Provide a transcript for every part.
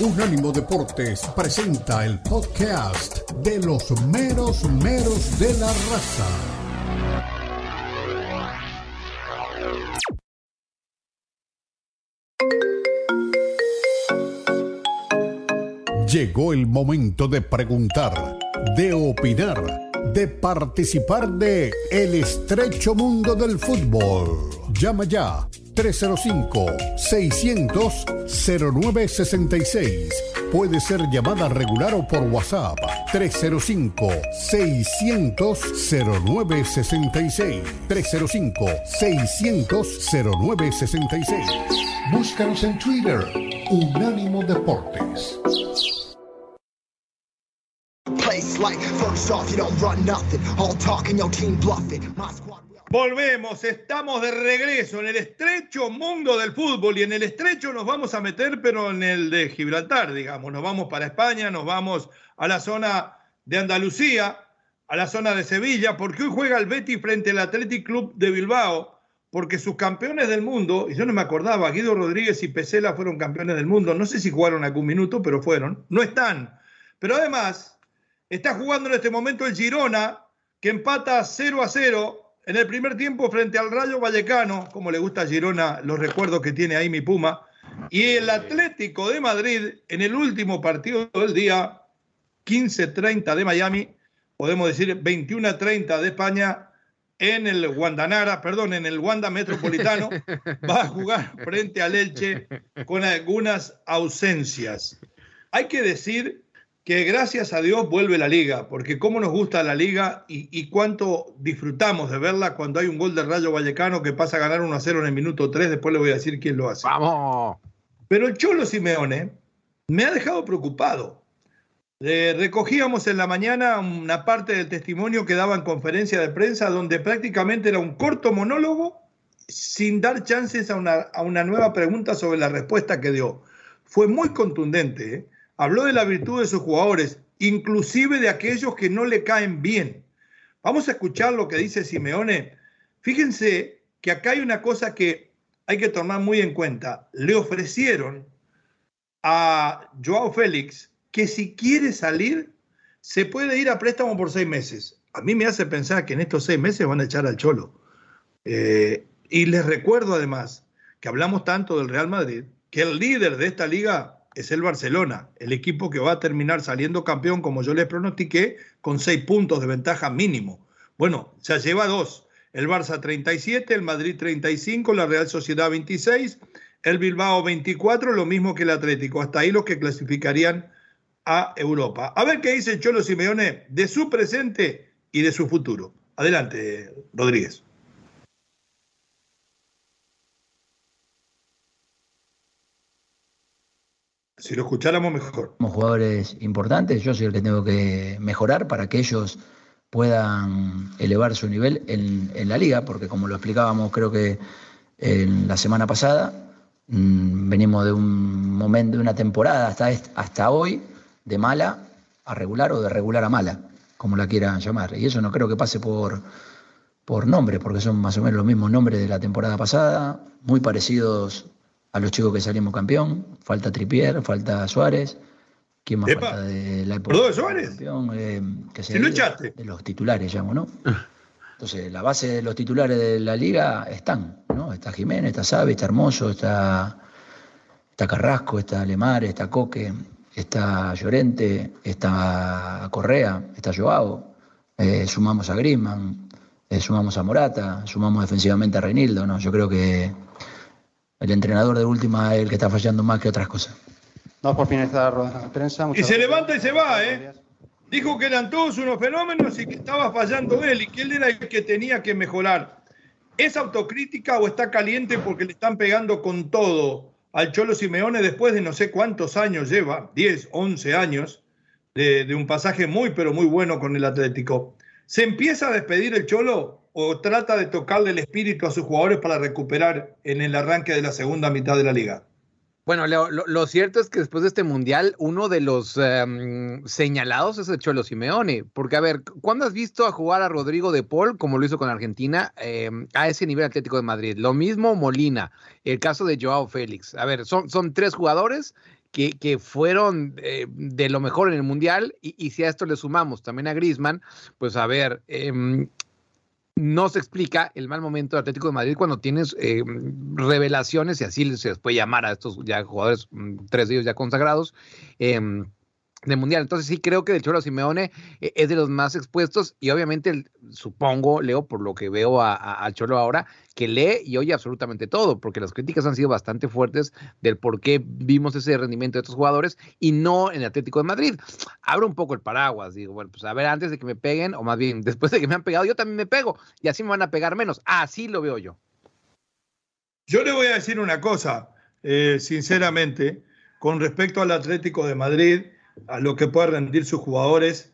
Unánimo Deportes presenta el podcast de los meros meros de la raza. Llegó el momento de preguntar, de opinar, de participar de El estrecho mundo del fútbol. Llama ya 305-600-0966. Puede ser llamada regular o por WhatsApp. 305-600-0966. 305-600-0966. Búscanos en Twitter. Unánimo Deportes. Volvemos, estamos de regreso en el estrecho mundo del fútbol y en el estrecho nos vamos a meter, pero en el de Gibraltar, digamos. Nos vamos para España, nos vamos a la zona de Andalucía, a la zona de Sevilla, porque hoy juega el Betis frente al Athletic Club de Bilbao, porque sus campeones del mundo, y yo no me acordaba, Guido Rodríguez y Pesela fueron campeones del mundo, no sé si jugaron algún minuto, pero fueron, no están. Pero además, está jugando en este momento el Girona, que empata 0 a 0 en el primer tiempo frente al Rayo Vallecano, como le gusta a Girona los recuerdos que tiene ahí mi Puma, y el Atlético de Madrid en el último partido del día, 15-30 de Miami, podemos decir 21-30 de España, en el Guandanara, perdón, en el Wanda Metropolitano, va a jugar frente al Elche con algunas ausencias. Hay que decir que gracias a Dios vuelve la liga, porque cómo nos gusta la liga y, cuánto disfrutamos de verla cuando hay un gol del Rayo Vallecano que pasa a ganar 1 a 0 en el minuto 3, después le voy a decir quién lo hace. ¡Vamos! Pero el Cholo Simeone me ha dejado preocupado. recogíamos en la mañana una parte del testimonio que daba en conferencia de prensa donde prácticamente era un corto monólogo sin dar chances a una, a una nueva pregunta sobre la respuesta que dio. Fue muy contundente. ¿eh? Habló de la virtud de sus jugadores, inclusive de aquellos que no le caen bien. Vamos a escuchar lo que dice Simeone. Fíjense que acá hay una cosa que hay que tomar muy en cuenta. Le ofrecieron a Joao Félix que si quiere salir, se puede ir a préstamo por seis meses. A mí me hace pensar que en estos seis meses van a echar al Cholo. Eh, y les recuerdo además que hablamos tanto del Real Madrid, que el líder de esta liga es el Barcelona, el equipo que va a terminar saliendo campeón, como yo les pronostiqué, con seis puntos de ventaja mínimo. Bueno, se lleva dos. El Barça 37, el Madrid 35, la Real Sociedad 26, el Bilbao 24, lo mismo que el Atlético. Hasta ahí los que clasificarían a Europa. A ver qué dice Cholo Simeone de su presente y de su futuro. Adelante, Rodríguez. Si lo escucháramos mejor. Somos jugadores importantes, yo soy el que tengo que mejorar para que ellos puedan elevar su nivel en, la liga, porque como lo explicábamos creo que en la semana pasada, mm, venimos de un momento, de una temporada hasta, hasta hoy, de mala a regular o de regular a mala, como la quieran llamar. Y eso no creo que pase por, por nombres, porque son más o menos los mismos nombres de la temporada pasada, muy parecidos a los chicos que salimos campeón. Falta Tripier, falta Suárez. ¿Quién más falta de la época? de Suárez? Campeón, eh, que se de, los titulares, llamo, ¿no? Ah. Entonces, la base de los titulares de la liga están, ¿no? Está Jiménez, está Sabe, está Hermoso, está, está Carrasco, está Lemar, está Coque, está Llorente, está Correa, está Joao. Eh, sumamos a Griezmann, eh, sumamos a Morata, sumamos defensivamente a Reinildo, ¿no? Yo creo que el entrenador de última es el que está fallando más que otras cosas. No, por finalizar la prensa. Y se levanta y se va, ¿eh? Dijo que eran todos unos fenómenos y que estaba fallando él y que él era el que tenía que mejorar. ¿Es autocrítica o está caliente porque le están pegando con todo al Cholo Simeone después de no sé cuántos años lleva, 10, 11 años, de, de un pasaje muy, pero muy bueno con el Atlético? ¿Se empieza a despedir el Cholo o trata de tocarle el espíritu a sus jugadores para recuperar en el arranque de la segunda mitad de la liga? Bueno, lo, cierto es que después de este mundial, uno de los em, señalados es el Cholo Simeone. Porque, a ver, ¿cuándo has visto a jugar a Rodrigo de Paul, como lo hizo con Argentina, em, a ese nivel Atlético de Madrid? Lo mismo Molina, el caso de Joao Félix. A ver, son, son tres jugadores que, que fueron eh, de lo mejor en el Mundial, y, y, si a esto le sumamos también a Griezmann, pues a ver, eh, no se explica el mal momento del Atlético de Madrid cuando tienes eh, revelaciones, y así se les puede llamar a estos ya jugadores, mm, tres de ellos ya consagrados, eh, de mundial. Entonces sí creo que el Cholo Simeone eh, es de los más expuestos y obviamente supongo, Leo, por lo que veo a, a, Cholo ahora, que lee y oye absolutamente todo, porque las críticas han sido bastante fuertes del por qué vimos ese rendimiento de estos jugadores y no en el Atlético de Madrid. Abro un poco el paraguas, digo, bueno, pues a ver, antes de que me peguen, o más bien después de que me han pegado, yo también me pego y así me van a pegar menos. Así lo veo yo. Yo le voy a decir una cosa, eh, sinceramente, con respecto al Atlético de Madrid a lo que pueden rendir sus jugadores.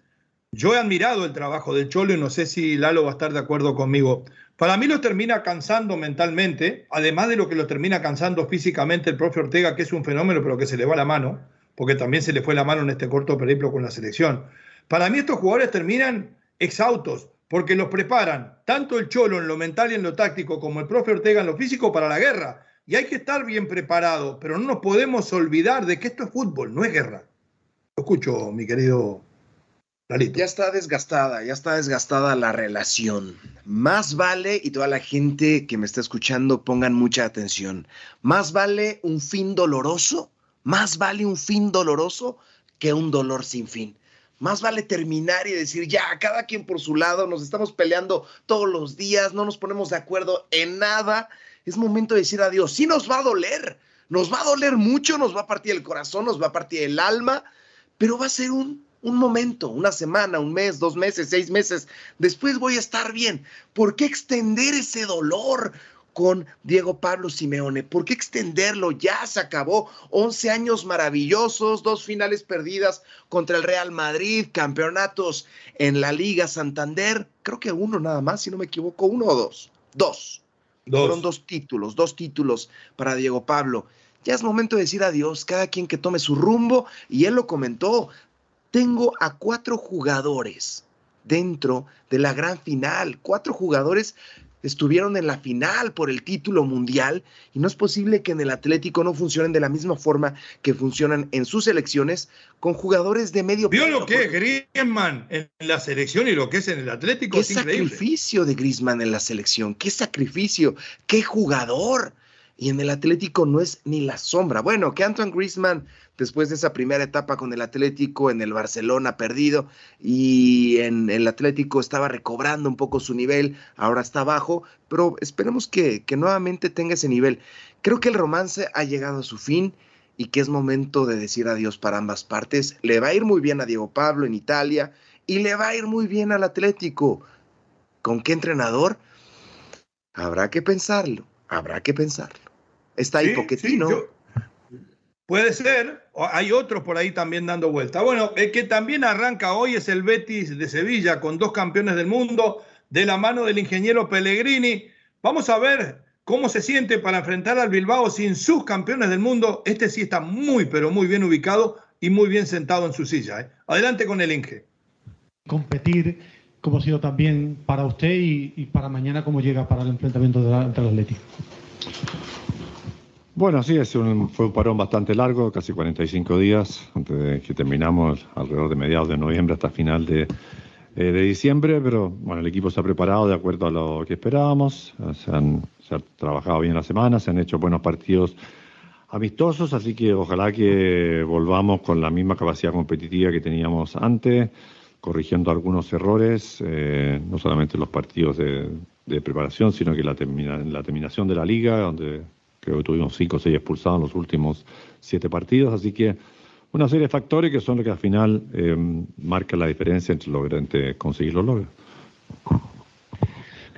Yo he admirado el trabajo del Cholo y no sé si Lalo va a estar de acuerdo conmigo. Para mí lo termina cansando mentalmente, además de lo que lo termina cansando físicamente el profe Ortega, que es un fenómeno, pero que se le va la mano, porque también se le fue la mano en este corto periplo con la selección. Para mí estos jugadores terminan exhaustos, porque los preparan tanto el Cholo en lo mental y en lo táctico como el profe Ortega en lo físico para la guerra. Y hay que estar bien preparado, pero no nos podemos olvidar de que esto es fútbol, no es guerra. Escucho, mi querido Lalito. Ya está desgastada, ya está desgastada la relación. Más vale, y toda la gente que me está escuchando pongan mucha atención, más vale un fin doloroso, más vale un fin doloroso que un dolor sin fin. Más vale terminar y decir, ya, cada quien por su lado, nos estamos peleando todos los días, no nos ponemos de acuerdo en nada. Es momento de decir adiós. Sí nos va a doler, nos va a doler mucho, nos va a partir el corazón, nos va a partir el alma, pero va a ser un, un momento, una semana, un mes, dos meses, seis meses. Después voy a estar bien. ¿Por qué extender ese dolor? con Diego Pablo Simeone. ¿Por qué extenderlo? Ya se acabó. 11 años maravillosos, dos finales perdidas contra el Real Madrid, campeonatos en la Liga Santander. Creo que uno nada más, si no me equivoco, uno o dos. Dos. dos. Fueron dos títulos, dos títulos para Diego Pablo. Ya es momento de decir adiós, cada quien que tome su rumbo. Y él lo comentó, tengo a cuatro jugadores dentro de la gran final, cuatro jugadores estuvieron en la final por el título mundial y no es posible que en el Atlético no funcionen de la misma forma que funcionan en sus selecciones con jugadores de medio ¿Vio lo que es Griezmann en la selección y lo que es en el Atlético? ¿Qué es sacrificio de Griezmann en la selección? ¿Qué sacrificio? ¿Qué jugador? Y en el Atlético no es ni la sombra. Bueno, que Antoine Griezmann, después de esa primera etapa con el Atlético, en el Barcelona perdido, y en el Atlético estaba recobrando un poco su nivel, ahora está bajo, pero esperemos que, que nuevamente tenga ese nivel. Creo que el romance ha llegado a su fin y que es momento de decir adiós para ambas partes. Le va a ir muy bien a Diego Pablo en Italia y le va a ir muy bien al Atlético. ¿Con qué entrenador? Habrá que pensarlo, habrá que pensarlo. Está ahí sí, Poquetino. Sí, yo, puede ser. Hay otros por ahí también dando vuelta. Bueno, el que también arranca hoy es el Betis de Sevilla con dos campeones del mundo de la mano del ingeniero Pellegrini. Vamos a ver cómo se siente para enfrentar al Bilbao sin sus campeones del mundo. Este sí está muy, pero muy bien ubicado y muy bien sentado en su silla. ¿eh? Adelante con el Inge. Competir como ha sido también para usted y, y para mañana cómo llega para el enfrentamiento de la, entre el Atlético. Bueno, sí, es un, fue un parón bastante largo, casi 45 días, antes de que terminamos alrededor de mediados de noviembre hasta final de, eh, de diciembre, pero bueno, el equipo se ha preparado de acuerdo a lo que esperábamos, se han, trabajado bien la semana, se han hecho buenos partidos amistosos, así que ojalá que volvamos con la misma capacidad competitiva que teníamos antes, corrigiendo algunos errores, eh, no solamente los partidos de, de preparación, sino que la, termina, la terminación de la liga, donde creo que tuvimos cinco o seis expulsados en los últimos siete partidos, así que una serie de factores que son los que al final eh, marcan la diferencia entre, lograr, entre conseguir los logros.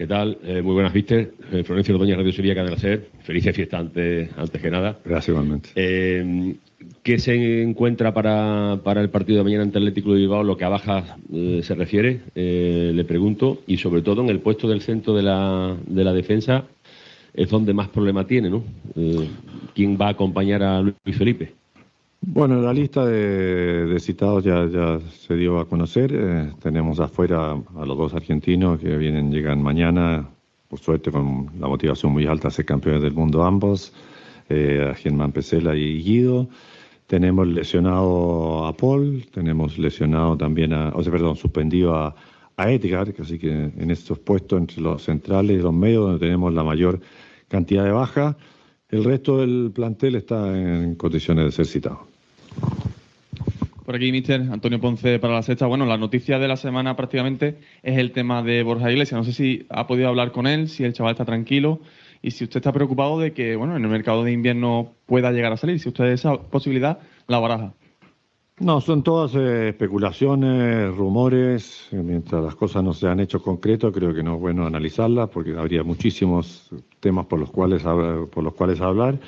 ¿Qué tal? Eh, muy buenas, Víctor. Eh, Florencio Ordóñez, Radio Sevilla, Cadena Ser. Felices fiestas antes, antes que nada. Gracias, igualmente. Eh, ¿Qué se encuentra para, para, el partido de mañana ante el Atlético de Bilbao, lo que a bajas se refiere? le pregunto. Y sobre todo en el puesto del centro de la, de la defensa, es donde más problema tiene, ¿no? Eh, ¿Quién va a acompañar a Luis Felipe? Bueno, la lista de, citados ya, se dio a conocer. Eh, tenemos afuera a los dos argentinos que vienen, llegan mañana, por suerte con la motivación muy alta ser campeones del mundo ambos, eh, a Germán Pesela y Guido. tenemos lesionado a Paul, tenemos lesionado también a, o sea, perdón, suspendido a, a Edgar, así que en estos puestos entre los centrales y los medios donde tenemos la mayor cantidad de baja, el resto del plantel está en condiciones de ser citado. Por aquí, mister Antonio Ponce para la sexta. Bueno, la noticia de la semana prácticamente es el tema de Borja Iglesias. No sé si ha podido hablar con él, si el chaval está tranquilo y si usted está preocupado de que, bueno, en el mercado de invierno pueda llegar a salir, si usted esa posibilidad la baraja. No, son todas eh, especulaciones, rumores. Mientras las cosas no se han hecho concreto, creo que no es bueno analizarlas porque habría muchísimos temas por los cuales, por los cuales hablar.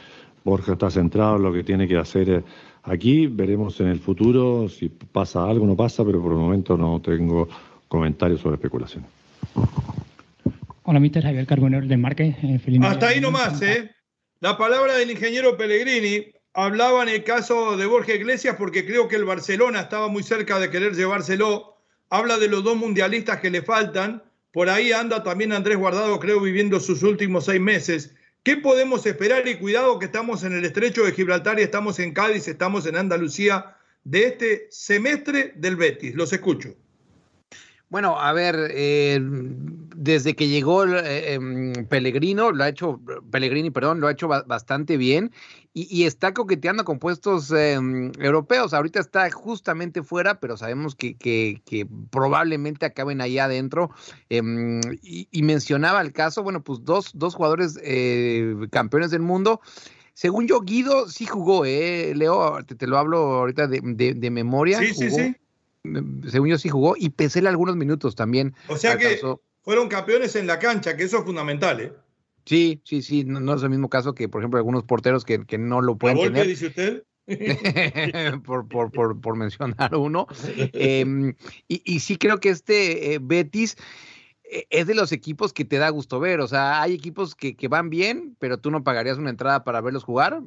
Borja está centrado en lo que tiene que hacer eh, aquí. Veremos en el futuro si pasa algo o no pasa, pero por el momento no tengo comentarios sobre especulación. Hola, mister Javier Carbonero de Marque. Eh, Hasta ahí nomás, ¿eh? La palabra del ingeniero Pellegrini hablaba en el caso de Borja Iglesias porque creo que el Barcelona estaba muy cerca de querer llevárselo. Habla de los dos mundialistas que le faltan. Por ahí anda también Andrés Guardado, creo, viviendo sus últimos seis meses. ¿Qué podemos esperar? Y cuidado que estamos en el estrecho de Gibraltar y estamos en Cádiz, estamos en Andalucía, de este semestre del Betis. Los escucho. Bueno, a ver, eh, desde que llegó eh, em, Pellegrino, lo ha hecho, Pellegrini, perdón, lo ha hecho bastante bien y, está coqueteando con puestos em, europeos. Ahorita está justamente fuera, pero sabemos que, que, probablemente acaben allá adentro. Em, y, mencionaba el caso, bueno, pues dos, dos jugadores eh, campeones del mundo. Según yo, Guido sí jugó, ¿eh? Leo, te, lo hablo ahorita de, de, memoria. Sí, sí, sí según yo sí jugó, y Pesela algunos minutos también. O sea que fueron campeones en la cancha, que eso es fundamental, ¿eh? Sí, sí, sí, no, es el mismo caso que, por ejemplo, algunos porteros que, no lo pueden ¿A tener. dice usted? por, por, por, por, mencionar uno. Em, y, y, sí creo que este eh, Betis es de los equipos que te da gusto ver. O sea, hay equipos que, van bien, pero tú no pagarías una entrada para verlos jugar.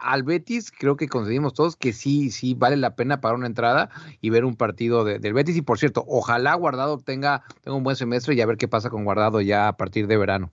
al Betis creo que conseguimos todos que sí, sí vale la pena pagar una entrada y ver un partido del Betis. Y por cierto, ojalá Guardado tenga, tenga un buen semestre y a ver qué pasa con Guardado ya a partir de verano.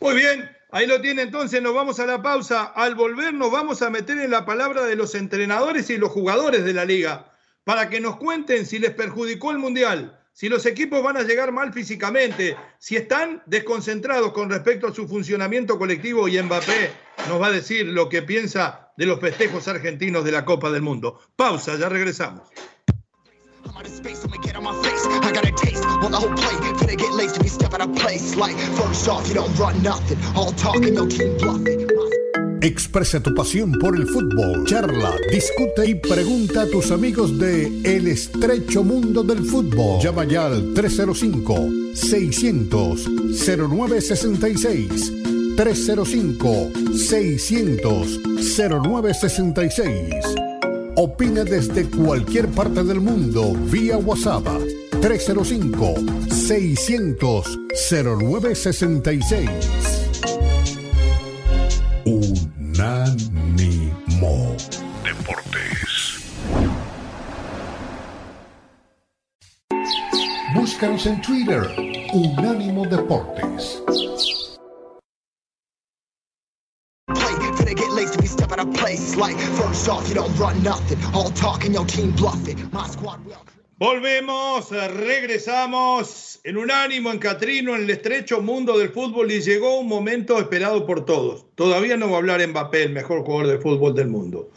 Muy bien, ahí lo tiene entonces, nos vamos a la pausa. Al volver nos vamos a meter en la palabra de los entrenadores y los jugadores de la liga para que nos cuenten si les perjudicó el Mundial si los equipos van a llegar mal físicamente, si están desconcentrados con respecto a su funcionamiento colectivo y Mbappé nos va a decir lo que piensa de los festejos argentinos de la Copa del Mundo. Pausa, ya regresamos. Expresa tu pasión por el fútbol, charla, discute y pregunta a tus amigos de El estrecho mundo del fútbol. Llama ya al 305-600-0966. 305-600-0966. Opina desde cualquier parte del mundo vía WhatsApp 305-600-0966. Unánimo Deportes. Búscanos en Twitter, Unánimo Deportes. Like first off, you don't run nothing. All talking, your team bluffing. My squad will. Volvemos, regresamos en un ánimo en Catrino, en el estrecho mundo del fútbol y llegó un momento esperado por todos. Todavía no va a hablar Mbappé, el mejor jugador de fútbol del mundo.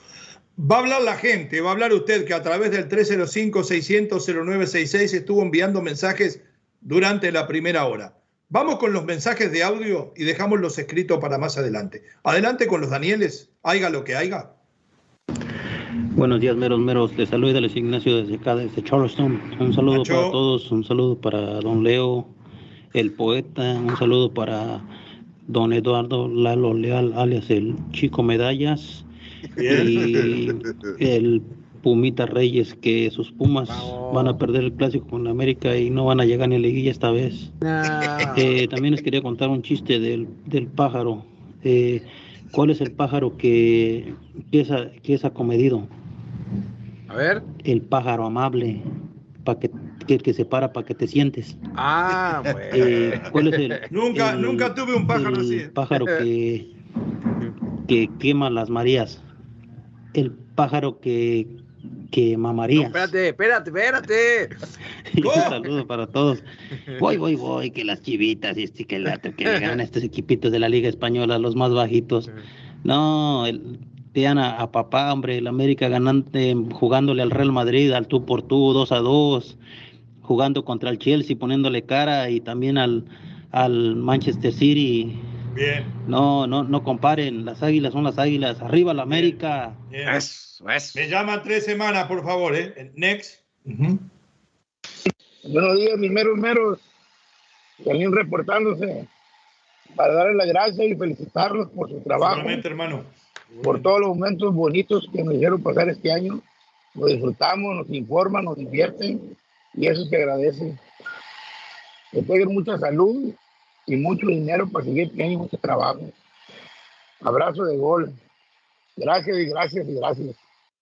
Va a hablar la gente, va a hablar usted que a través del 305-600-0966 estuvo enviando mensajes durante la primera hora. Vamos con los mensajes de audio y dejamos los escritos para más adelante. Adelante con los Danieles, haiga lo que haiga. Buenos días, meros, meros. Les saluda Luis Ignacio desde acá, desde Charleston. Un saludo para todos, un saludo para don Leo, el poeta, un saludo para don Eduardo Lalo Leal, alias el Chico Medallas, y el Pumita Reyes, que sus Pumas van a perder el clásico con América y no van a llegar ni a liguilla esta vez. Eh, también les quería contar un chiste del, del pájaro. Eh, ¿Cuál es el pájaro que, que, es, que es acomedido? A ver. El pájaro amable, para que, que, se para para que te sientes. Ah, eh, ¿Cuál es el? Nunca, nunca tuve un pájaro el así. Pájaro que, que quema las marías. El pájaro que, que mamaría. espérate, espérate, espérate. un saludo para todos. Voy, voy, voy, que las chivitas y este que el que le ganan estos equipitos de la Liga Española, los más bajitos. No, el, Diana, a papá, hombre, el América ganante, jugándole al Real Madrid, al tú por tú, 2 a 2, jugando contra el Chelsea, poniéndole cara y también al, al Manchester City. Bien. No, no, no comparen, las águilas son las águilas, arriba la América. Bien. Me llaman tres semanas, por favor, ¿eh? Next. Buenos días, mis meros meros. También reportándose para darle las gracias y felicitarlos por su trabajo. Solamente, hermano. Por todos los momentos bonitos que nos hicieron pasar este año. Lo disfrutamos, nos informan, nos divierten y eso se agradece. Que tengan mucha salud y mucho dinero para seguir teniendo mucho trabajo. Abrazo de gol. Gracias y gracias y gracias.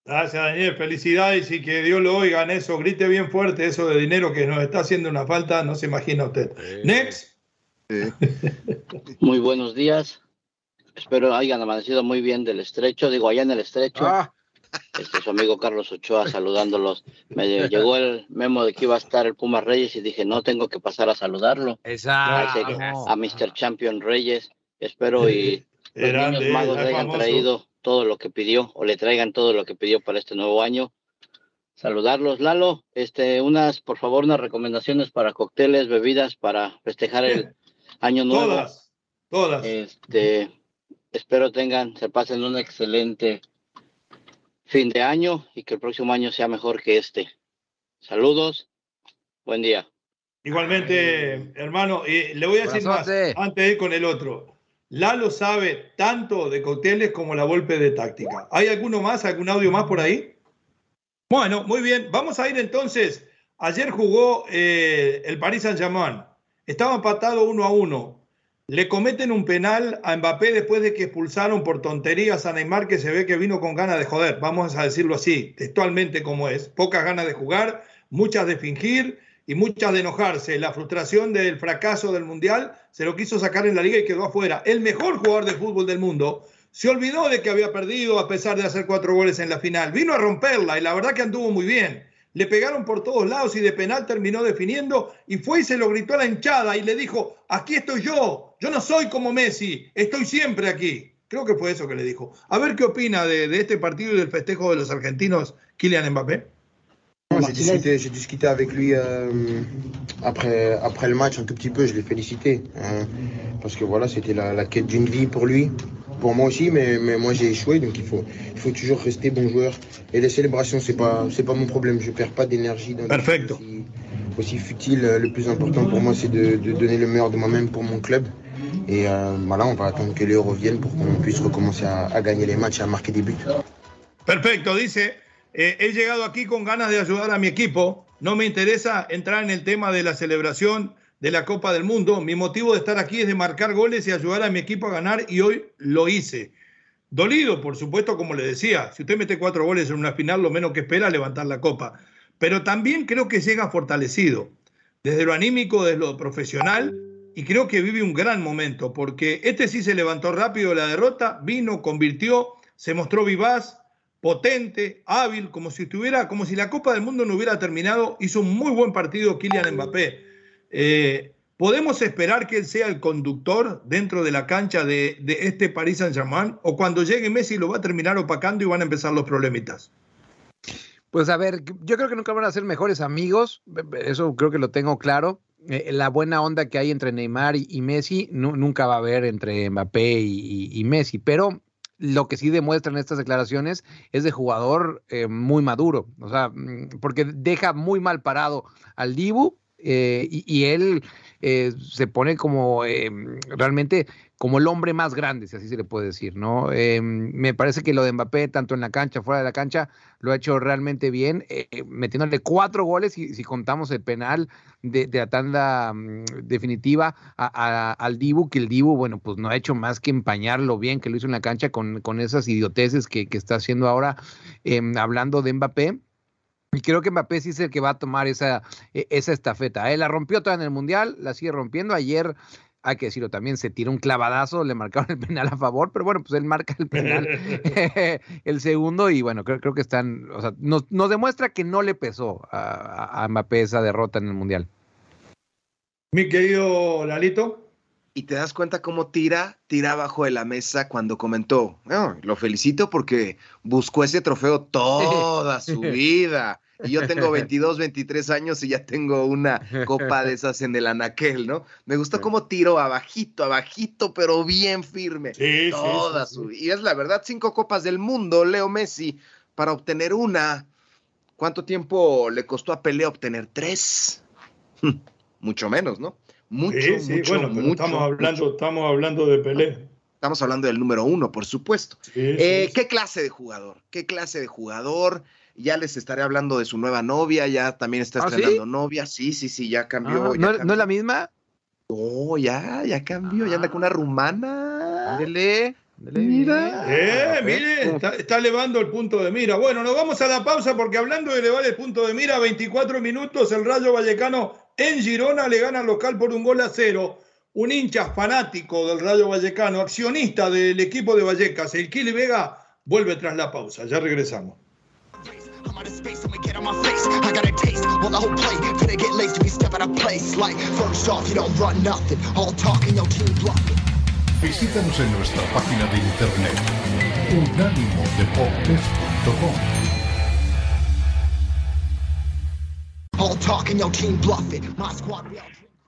Gracias, Daniel. Felicidades y que Dios lo oiga en eso. Grite bien fuerte eso de dinero que nos está haciendo una falta. No se imagina usted. Next. Muy buenos días. Espero hayan amanecido muy bien del estrecho. Digo, allá en el estrecho. Ah. Este, su amigo Carlos Ochoa saludándolos. Me llegó el memo de que iba a estar el Pumas Reyes y dije, no, tengo que pasar a saludarlo. Exacto. A Mr. Champion Reyes. Espero y los Grande, niños magos le hayan famoso. traído todo lo que pidió o le traigan todo lo que pidió para este nuevo año. Saludarlos, Lalo. Este, unas, por favor, unas recomendaciones para cócteles, bebidas para festejar el año nuevo. Todas, todas. Este, espero tengan, se pasen un excelente fin de año y que el próximo año sea mejor que este. Saludos, buen día. Igualmente, hermano, eh, le voy a decir más antes de ir con el otro. Lalo sabe tanto de cócteles como la golpe de táctica. ¿Hay alguno más, algún audio más por ahí? Bueno, muy bien. Vamos a ir entonces. Ayer jugó eh, el Paris Saint-Germain. Estaba empatado uno a uno. Le cometen un penal a Mbappé después de que expulsaron por tonterías a Neymar, que se ve que vino con ganas de joder. Vamos a decirlo así, textualmente como es. Pocas ganas de jugar, muchas de fingir y muchas de enojarse. La frustración del fracaso del Mundial se lo quiso sacar en la liga y quedó afuera. El mejor jugador de fútbol del mundo se olvidó de que había perdido a pesar de hacer cuatro goles en la final. Vino a romperla y la verdad que anduvo muy bien. Le pegaron por todos lados y de penal terminó definiendo y fue y se lo gritó a la hinchada y le dijo, aquí estoy yo, yo no soy como Messi, estoy siempre aquí. Creo que fue eso que le dijo. A ver qué opina de, de este partido y del festejo de los argentinos, Kylian Mbappé. J'ai discuté, j'ai discuté avec lui euh, après, après le match un tout petit peu, je l'ai félicité. hein, parce que voilà, c'était la, la quête d'une vie pour lui, pour moi aussi, mais, mais moi j'ai échoué, donc il faut, il faut toujours rester bon joueur. Et les célébrations, c'est pas, pas mon problème, je perds pas d'énergie Perfecto. aussi, aussi futiles. Le plus important pour moi, c'est de, de donner le meilleur de moi-même pour mon club. Et voilà, on va attendre que Léo revienne pour qu'on puisse recommencer à, à gagner les matchs à marquer des buts. Perfecto, dice, eh, he llegado aquí con ganas de ayudar a mi equipo. No me interesa entrar en el tema de la celebración de la Copa del Mundo. Mi motivo de estar aquí es de marcar goles y ayudar a mi equipo a ganar y hoy lo hice. Dolido, por supuesto, como le decía, si usted mete cuatro goles en una final, lo menos que espera es levantar la copa. Pero también creo que llega fortalecido, desde lo anímico, desde lo profesional, y creo que vive un gran momento, porque este sí se levantó rápido de la derrota, vino, convirtió, se mostró vivaz, potente, hábil, como si estuviera, como si la Copa del Mundo no hubiera terminado, hizo un muy buen partido Kylian Mbappé. Eh, ¿Podemos esperar que él sea el conductor dentro de la cancha de, de este Paris Saint-Germain? ¿O cuando llegue Messi lo va a terminar opacando y van a empezar los problemitas? Pues a ver, yo creo que nunca van a ser mejores amigos, eso creo que lo tengo claro. Eh, la buena onda que hay entre Neymar y, Messi nu- nunca va a haber entre Mbappé y, Messi, pero lo que sí demuestran estas declaraciones es de jugador eh, muy maduro, o sea, mm, porque deja muy mal parado al Dibu eh, y, él se pone como realmente como el hombre más grande, si así se le puede decir, ¿no? Eh, me parece que lo de Mbappé, tanto en la cancha, fuera de la cancha, lo ha hecho realmente bien, eh, eh, metiéndole cuatro goles, y si contamos el penal de, de la tanda mm, definitiva a- a- al Dibu, que el Dibu, bueno, pues no ha hecho más que empañar lo bien que lo hizo en la cancha con, con esas idioteces que, que está haciendo ahora, eh, hablando de Mbappé. Y creo que Mbappé sí es el que va a tomar esa, e- esa estafeta. Él la rompió toda en el Mundial, la sigue rompiendo. Ayer hay que decirlo también, se tiró un clavadazo, le marcaron el penal a favor, pero bueno, pues él marca el penal el segundo y bueno, creo, creo que están, o sea, nos, nos demuestra que no le pesó a, a Mbappé esa derrota en el Mundial. Mi querido Lalito. Y te das cuenta cómo tira, tira abajo de la mesa cuando comentó, lo felicito porque buscó ese trofeo toda su vida. Y yo tengo 22, 23 años y ya tengo una copa de esas en el anaquel, ¿no? Me gustó cómo tiro abajito, abajito, pero bien firme. Sí, toda su Y es la verdad, cinco copas del mundo, Leo Messi, para obtener una. ¿Cuánto tiempo le costó a Pelé obtener tres? mucho menos, ¿no? Mucho, sí, sí, mucho, bueno, mucho, estamos, hablando, estamos hablando de Pelé. Estamos hablando del número uno, por supuesto. Sí, Eh, sí, ¿Qué clase de jugador? ¿Qué clase de jugador? Ya les estaré hablando de su nueva novia, ya también está ¿Ah, sí? estrenando novia. Sí, sí, sí, ya cambió. Ah, ya ¿no, cambió. ¿No es la misma? No, ya, ya cambió, ya anda con una rumana. Ándele, ándele, Mira. Eh, mire, está, está elevando el punto de mira. Bueno, nos vamos a la pausa porque hablando de elevar el punto de mira, 24 minutos, el Rayo Vallecano en Girona le gana al local por un gol a cero. Un hincha fanático del Rayo Vallecano, accionista del equipo de Vallecas, el Kili Vega, vuelve tras la pausa. Ya regresamos. Visítanos en nuestra página de internet unánimodeportes.com.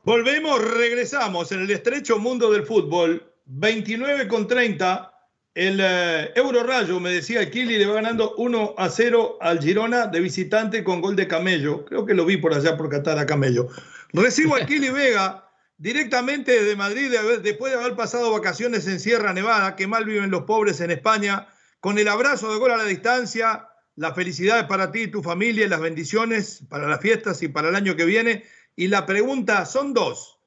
Volvemos, regresamos en el estrecho mundo del fútbol. 29 con 30. El eh, Euro Rayo, me decía el Kili, le va ganando 1 a 0 al Girona de visitante con gol de Camello. Creo que lo vi por allá por Qatar a Camello. Recibo al Kili Vega directamente desde Madrid, después de haber pasado vacaciones en Sierra Nevada, que mal viven los pobres en España, con el abrazo de gol a la distancia, las felicidades para ti y tu familia, las bendiciones para las fiestas y para el año que viene. Y la pregunta son dos.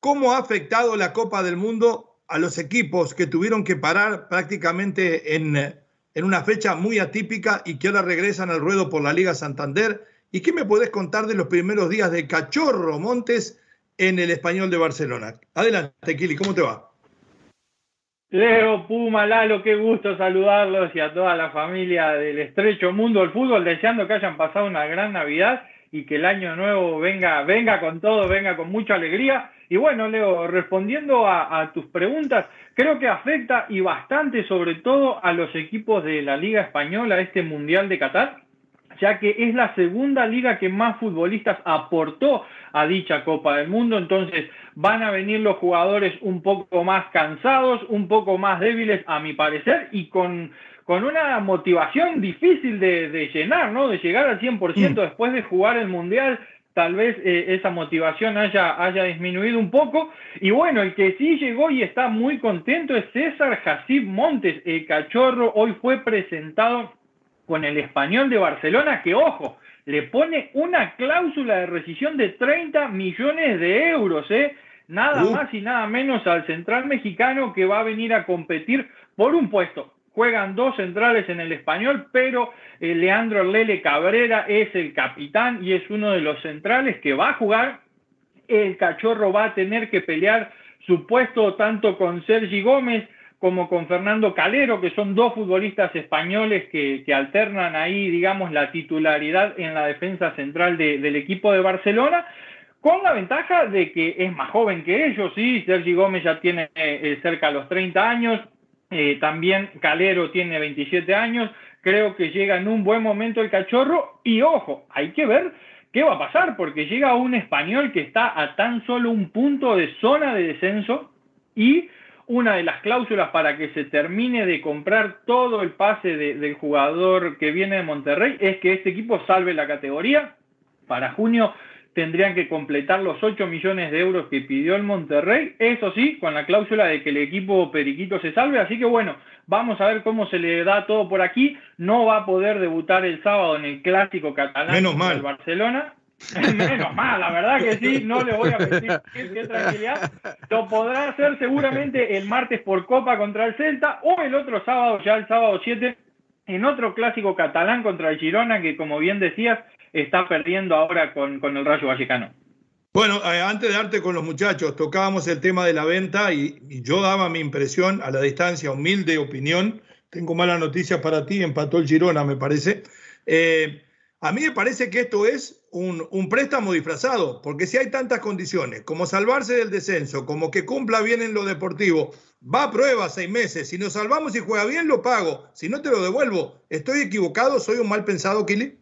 ¿Cómo ha afectado la Copa del Mundo a los equipos que tuvieron que parar prácticamente en, en una fecha muy atípica y que ahora regresan al ruedo por la Liga Santander? ¿Y qué me podés contar de los primeros días de Cachorro Montes en el Español de Barcelona? Adelante, Kili, ¿cómo te va? Leo, Puma, Lalo, qué gusto saludarlos y a toda la familia del estrecho mundo del fútbol, deseando que hayan pasado una gran Navidad y que el año nuevo venga, venga con todo, venga con mucha alegría. Y bueno, Leo, respondiendo a, a tus preguntas, creo que afecta y bastante sobre todo a los equipos de la Liga Española, este Mundial de Qatar, ya que es la segunda liga que más futbolistas aportó a dicha Copa del Mundo, entonces van a venir los jugadores un poco más cansados, un poco más débiles a mi parecer y con, con una motivación difícil de, de llenar, ¿no? De llegar al 100% después de jugar el Mundial, tal vez eh, esa motivación haya, haya disminuido un poco. Y bueno, el que sí llegó y está muy contento es César Jacib Montes, el cachorro, hoy fue presentado con el español de Barcelona, que ojo, le pone una cláusula de rescisión de 30 millones de euros, ¿eh? Nada Uh. más y nada menos al central mexicano que va a venir a competir por un puesto. Juegan dos centrales en el español, pero eh, Leandro Lele Cabrera es el capitán y es uno de los centrales que va a jugar. El cachorro va a tener que pelear su puesto tanto con Sergi Gómez como con Fernando Calero, que son dos futbolistas españoles que, alternan ahí, digamos, la titularidad en la defensa central de- del equipo de Barcelona, con la ventaja de que es más joven que ellos, sí, Sergi Gómez ya tiene eh, cerca de los 30 años, eh, también Calero tiene 27 años, creo que llega en un buen momento el cachorro, y ojo, hay que ver qué va a pasar, porque llega un español que está a tan solo un punto de zona de descenso, y una de las cláusulas para que se termine de comprar todo el pase de- del jugador que viene de Monterrey es que este equipo salve la categoría. Para junio tendrían que completar los 8 millones de euros que pidió el Monterrey, eso sí, con la cláusula de que el equipo Periquito se salve, así que bueno, vamos a ver cómo se le da todo por aquí, no va a poder debutar el sábado en el clásico catalán Menos contra mal. el Barcelona, Menos mal, la verdad que sí, no le voy a mentir, qué, tranquilidad. Lo podrá hacer seguramente el martes por Copa contra el Celta o el otro sábado, ya el sábado 7, en otro clásico catalán contra el Girona, que como bien decías, está perdiendo ahora con, con el Rayo Vallecano. Bueno, eh, antes de darte con los muchachos, tocábamos el tema de la venta y, yo daba mi impresión a la distancia, humilde opinión. Tengo mala noticia para ti, empató el Girona, me parece. Eh, a mí me parece que esto es un, préstamo disfrazado, porque si hay tantas condiciones, como salvarse del descenso, como que cumpla bien en lo deportivo, va a prueba seis meses. Si nos salvamos y juega bien, lo pago. Si no, te lo devuelvo. ¿Estoy equivocado? ¿Soy un mal pensado, Kili?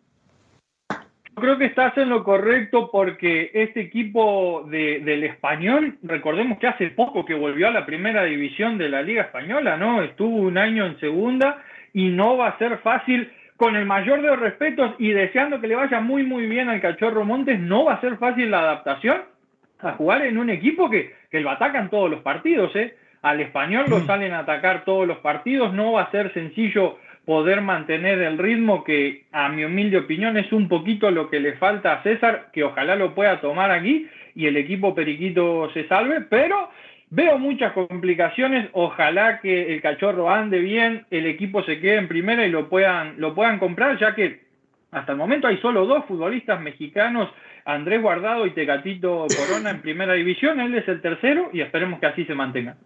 Creo que estás en lo correcto porque este equipo de, del español, recordemos que hace poco que volvió a la primera división de la Liga Española, ¿no? Estuvo un año en segunda y no va a ser fácil, con el mayor de los respetos y deseando que le vaya muy, muy bien al Cachorro Montes, no va a ser fácil la adaptación a jugar en un equipo que, que lo atacan todos los partidos, ¿eh? Al español lo salen a atacar todos los partidos, no va a ser sencillo poder mantener el ritmo que a mi humilde opinión es un poquito lo que le falta a César, que ojalá lo pueda tomar aquí y el equipo Periquito se salve, pero veo muchas complicaciones, ojalá que el cachorro ande bien, el equipo se quede en primera y lo puedan, lo puedan comprar, ya que hasta el momento hay solo dos futbolistas mexicanos, Andrés Guardado y Tecatito Corona en primera división, él es el tercero y esperemos que así se mantenga.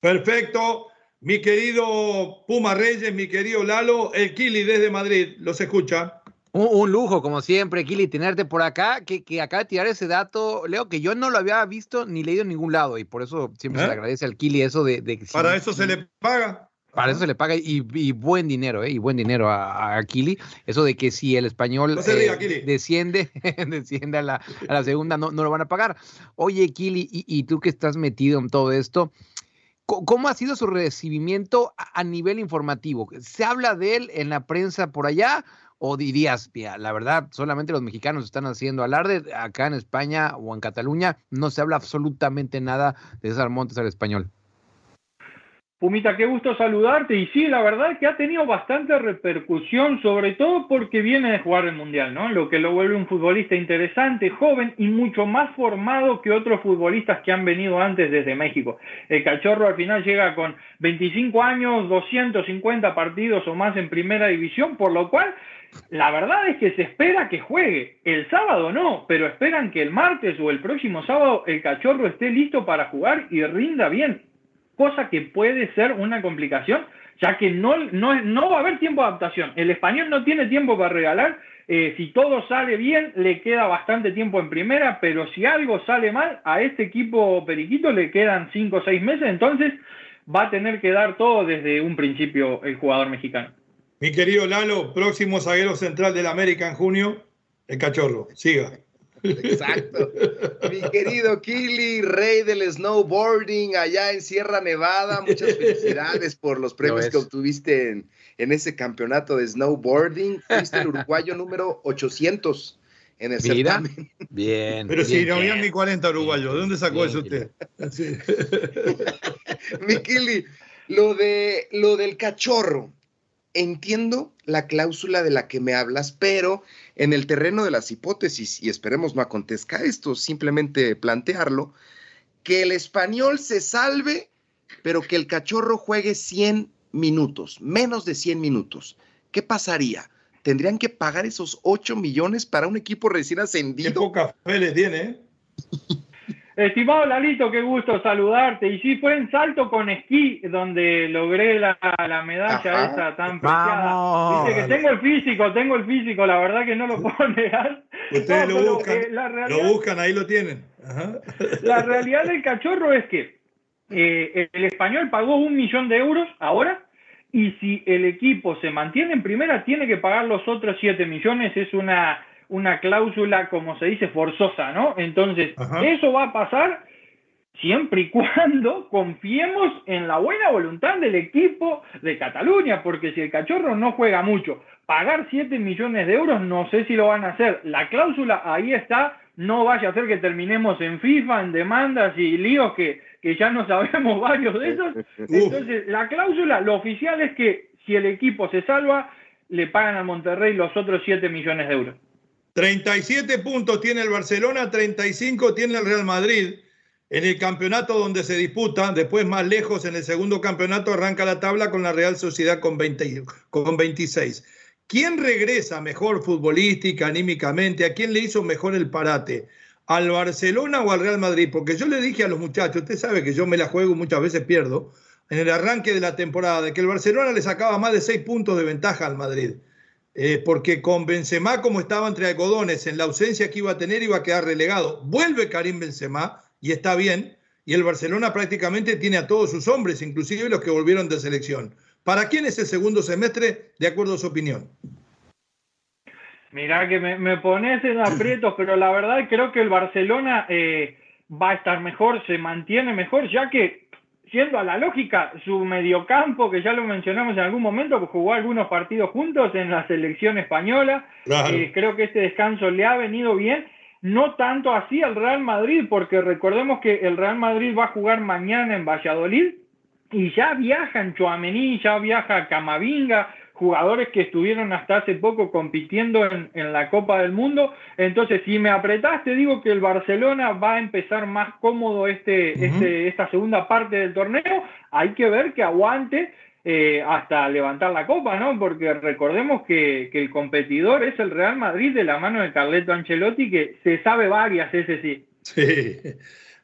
Perfecto. Mi querido Puma Reyes, mi querido Lalo, el Kili desde Madrid, los escucha. Un, un, lujo, como siempre, Kili, tenerte por acá, que, que acaba de tirar ese dato, Leo, que yo no lo había visto ni leído en ningún lado, y por eso siempre ¿Eh? se le agradece al Kili eso de... de Para si, eso se le paga. Para eso se le paga y, y buen dinero, ¿eh? Y buen dinero a, a, Kili. Eso de que si el español no diga, eh, desciende, desciende a la, a la segunda, no, no, lo van a pagar. Oye, Kili, y, y tú que estás metido en todo esto, ¿Cómo ha sido su recibimiento a nivel informativo? ¿Se habla de él en la prensa por allá? ¿O dirías, la verdad, solamente los mexicanos están haciendo alarde? Acá en España o en Cataluña no se habla absolutamente nada de César Montes al español. Pumita, qué gusto saludarte. Y sí, la verdad es que ha tenido bastante repercusión, sobre todo porque viene de jugar el Mundial, ¿no? Lo que lo vuelve un futbolista interesante, joven y mucho más formado que otros futbolistas que han venido antes desde México. El cachorro al final llega con 25 años, 250 partidos o más en primera división, por lo cual la verdad es que se espera que juegue. El sábado no, pero esperan que el martes o el próximo sábado el cachorro esté listo para jugar y rinda bien cosa que puede ser una complicación, ya que no, no, no va a haber tiempo de adaptación. El español no tiene tiempo para regalar. Eh, si todo sale bien, le queda bastante tiempo en primera, pero si algo sale mal, a este equipo Periquito le quedan cinco o seis meses, entonces va a tener que dar todo desde un principio el jugador mexicano. Mi querido Lalo, próximo zaguero central del América en junio, el cachorro. Siga. Exacto. Mi querido Kili, rey del snowboarding allá en Sierra Nevada, muchas felicidades por los premios que obtuviste en, en, ese campeonato de snowboarding. Fuiste el uruguayo número 800 en el Mira, certamen. Bien. Pero bien, si no habían ni 40 uruguayos, ¿de dónde sacó Bien, eso usted? Mi Kili, lo, de, lo del cachorro. Entiendo la cláusula de la que me hablas, pero en el terreno de las hipótesis, y esperemos no acontezca esto, simplemente plantearlo, que el español se salve, pero que el cachorro juegue 100 minutos, menos de 100 minutos. ¿Qué pasaría? ¿Tendrían que pagar esos 8 millones para un equipo recién ascendido? Qué poca fe le tiene, ¿eh? Estimado Lalito, qué gusto saludarte. Y sí, fue en salto con esquí donde logré la, la medalla Ajá. esa tan preciada. Dice que tengo el físico, tengo el físico, la verdad que no lo puedo negar. Ustedes No, lo buscan, eh, la lo buscan, ahí lo tienen. Ajá. La realidad del cachorro es que eh, el español pagó un millón de euros ahora y si el equipo se mantiene en primera tiene que pagar los otros siete millones. Es una, una cláusula, como se dice, forzosa, ¿no? Entonces, Ajá. eso va a pasar siempre y cuando confiemos en la buena voluntad del equipo de Cataluña, porque si el cachorro no juega mucho, pagar 7 millones de euros, no sé si lo van a hacer. La cláusula ahí está, no vaya a ser que terminemos en FIFA, en demandas y líos que, que ya no sabemos varios de esos. Entonces, la cláusula, lo oficial es que si el equipo se salva, le pagan a Monterrey los otros 7 millones de euros. 37 puntos tiene el Barcelona, 35 tiene el Real Madrid. En el campeonato donde se disputa, después más lejos en el segundo campeonato arranca la tabla con la Real Sociedad con, 20 con 26. ¿Quién regresa mejor futbolística, anímicamente? ¿A quién le hizo mejor el parate? al Barcelona o al Real Madrid, porque yo le dije a los muchachos, usted sabe que yo me la juego muchas veces pierdo, en el arranque de la temporada, de que el Barcelona le sacaba más de seis puntos de ventaja al Madrid. Eh, porque con Benzema, como estaba entre algodones, en la ausencia que iba a tener, iba a quedar relegado. Vuelve Karim Benzema y está bien, y el Barcelona prácticamente tiene a todos sus hombres, inclusive los que volvieron de selección. ¿Para quién es el segundo semestre, de acuerdo a su opinión? Mirá que me, pones en aprietos, pero la verdad creo que el Barcelona eh, va a estar mejor, se mantiene mejor, ya que, siendo a la lógica, su mediocampo, que ya lo mencionamos en algún momento, que jugó algunos partidos juntos en la selección española, eh, creo que este descanso le ha venido bien, no tanto así al Real Madrid, porque recordemos que el Real Madrid va a jugar mañana en Valladolid, y ya viaja en Chuamení, ya viaja Camavinga, jugadores que estuvieron hasta hace poco compitiendo en, la Copa del Mundo. Entonces, si me apretás, te digo que el Barcelona va a empezar más cómodo este, este, esta segunda parte del torneo. Hay que ver que aguante eh, hasta levantar la copa, ¿no? Porque recordemos que, que, el competidor es el Real Madrid de la mano de Carleto Ancelotti, que se sabe varias, ese sí. Sí.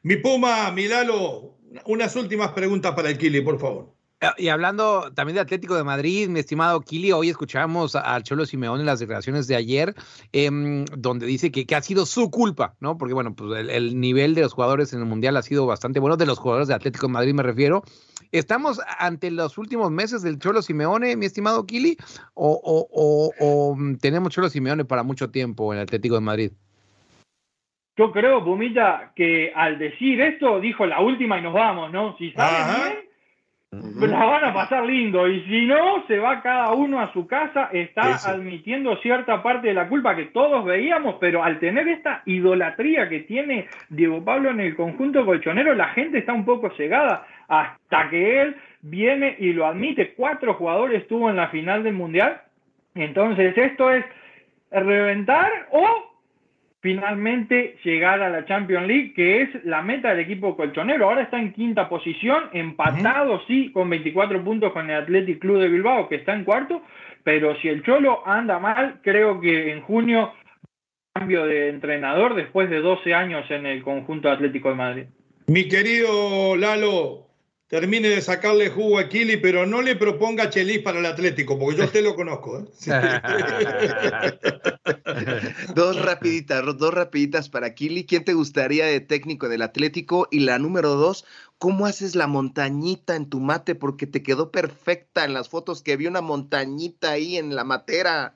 Mi Puma, Milalo, unas últimas preguntas para el Kili, por favor. Ah, y hablando también de Atlético de Madrid, mi estimado Kili, hoy escuchamos al Cholo Simeón en las declaraciones de ayer, em, donde dice que, ha sido su culpa, ¿no? Porque, bueno, pues el, nivel de los jugadores en el Mundial ha sido bastante bueno, de los jugadores de Atlético de Madrid me refiero. ¿Estamos ante los últimos meses del Cholo Simeone, mi estimado Kili? ¿O, o, tenemos Cholo Simeone para mucho tiempo en el Atlético de Madrid? Yo creo, Pumita, que al decir esto dijo la última y nos vamos, ¿no? Si sale bien, la van a pasar lindo y si no, se va cada uno a su casa, está admitiendo cierta parte de la culpa que todos veíamos, pero al tener esta idolatría que tiene Diego Pablo en el conjunto colchonero, la gente está un poco cegada hasta que él viene y lo admite. Cuatro jugadores tuvo en la final del Mundial. Entonces, esto es reventar o finalmente llegar a la Champions League, que es la meta del equipo colchonero. Ahora está en quinta posición, empatado, sí, con 24 puntos con el Athletic Club de Bilbao, que está en cuarto, pero si el Cholo anda mal, creo que en junio cambio de entrenador después de 12 años en el conjunto Atlético de Madrid. Mi querido Lalo, termine de sacarle jugo a Kili, pero no le proponga Chelis para el Atlético, porque yo usted lo conozco. ¿eh? dos rapiditas, dos rapiditas para Kili. ¿Quién te gustaría de técnico en el Atlético? Y la número dos, ¿cómo haces la montañita en tu mate? Porque te quedó perfecta en las fotos que vi una montañita ahí en la matera.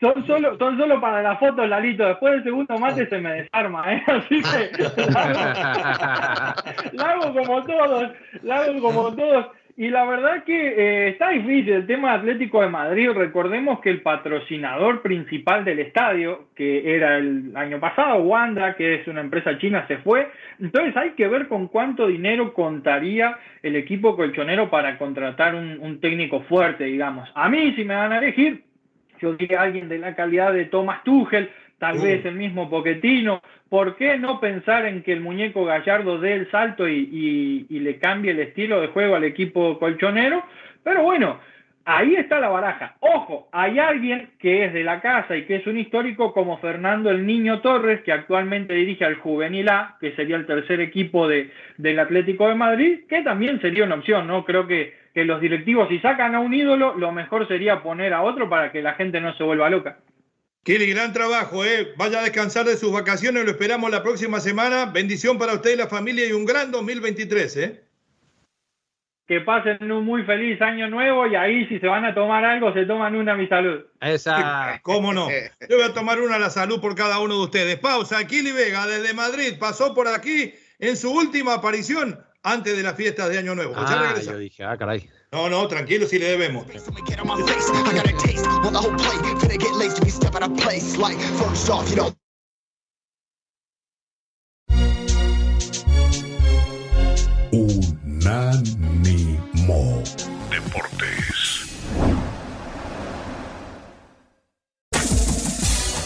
Son solo, son solo para la foto, Lalito. Después del segundo mate se me desarma, ¿eh? Así que la hago como todos, la hago como todos. Y la verdad que eh, está difícil el tema Atlético de Madrid. Recordemos que el patrocinador principal del estadio, que era el año pasado, Wanda, que es una empresa china, se fue. Entonces hay que ver con cuánto dinero contaría el equipo colchonero para contratar un, un técnico fuerte, digamos. A mí, si me van a elegir, yo diría alguien de la calidad de Thomas Tuchel, tal vez el mismo Poquetino. ¿Por qué no pensar en que el muñeco Gallardo dé el salto y, le cambie el estilo de juego al equipo colchonero? Pero bueno, ahí está la baraja. Ojo, hay alguien que es de la casa y que es un histórico como Fernando el Niño Torres, que actualmente dirige al Juvenil A, que sería el tercer equipo de, del Atlético de Madrid, que también sería una opción, ¿no? Creo que que los directivos si sacan a un ídolo, lo mejor sería poner a otro para que la gente no se vuelva loca. Kili, gran trabajo, ¿eh? Vaya a descansar de sus vacaciones, lo esperamos la próxima semana. Bendición para usted y la familia y un gran 2023, ¿eh? Que pasen un muy feliz año nuevo y ahí si se van a tomar algo, se toman una a mi salud. Esa. ¿Cómo no? Yo voy a tomar una a la salud por cada uno de ustedes. Pausa, Kili Vega desde Madrid pasó por aquí en su última aparición antes de las fiestas de Año Nuevo. Ah, yo dije, ah, caray. No, no, tranquilo si le debemos. Unánimo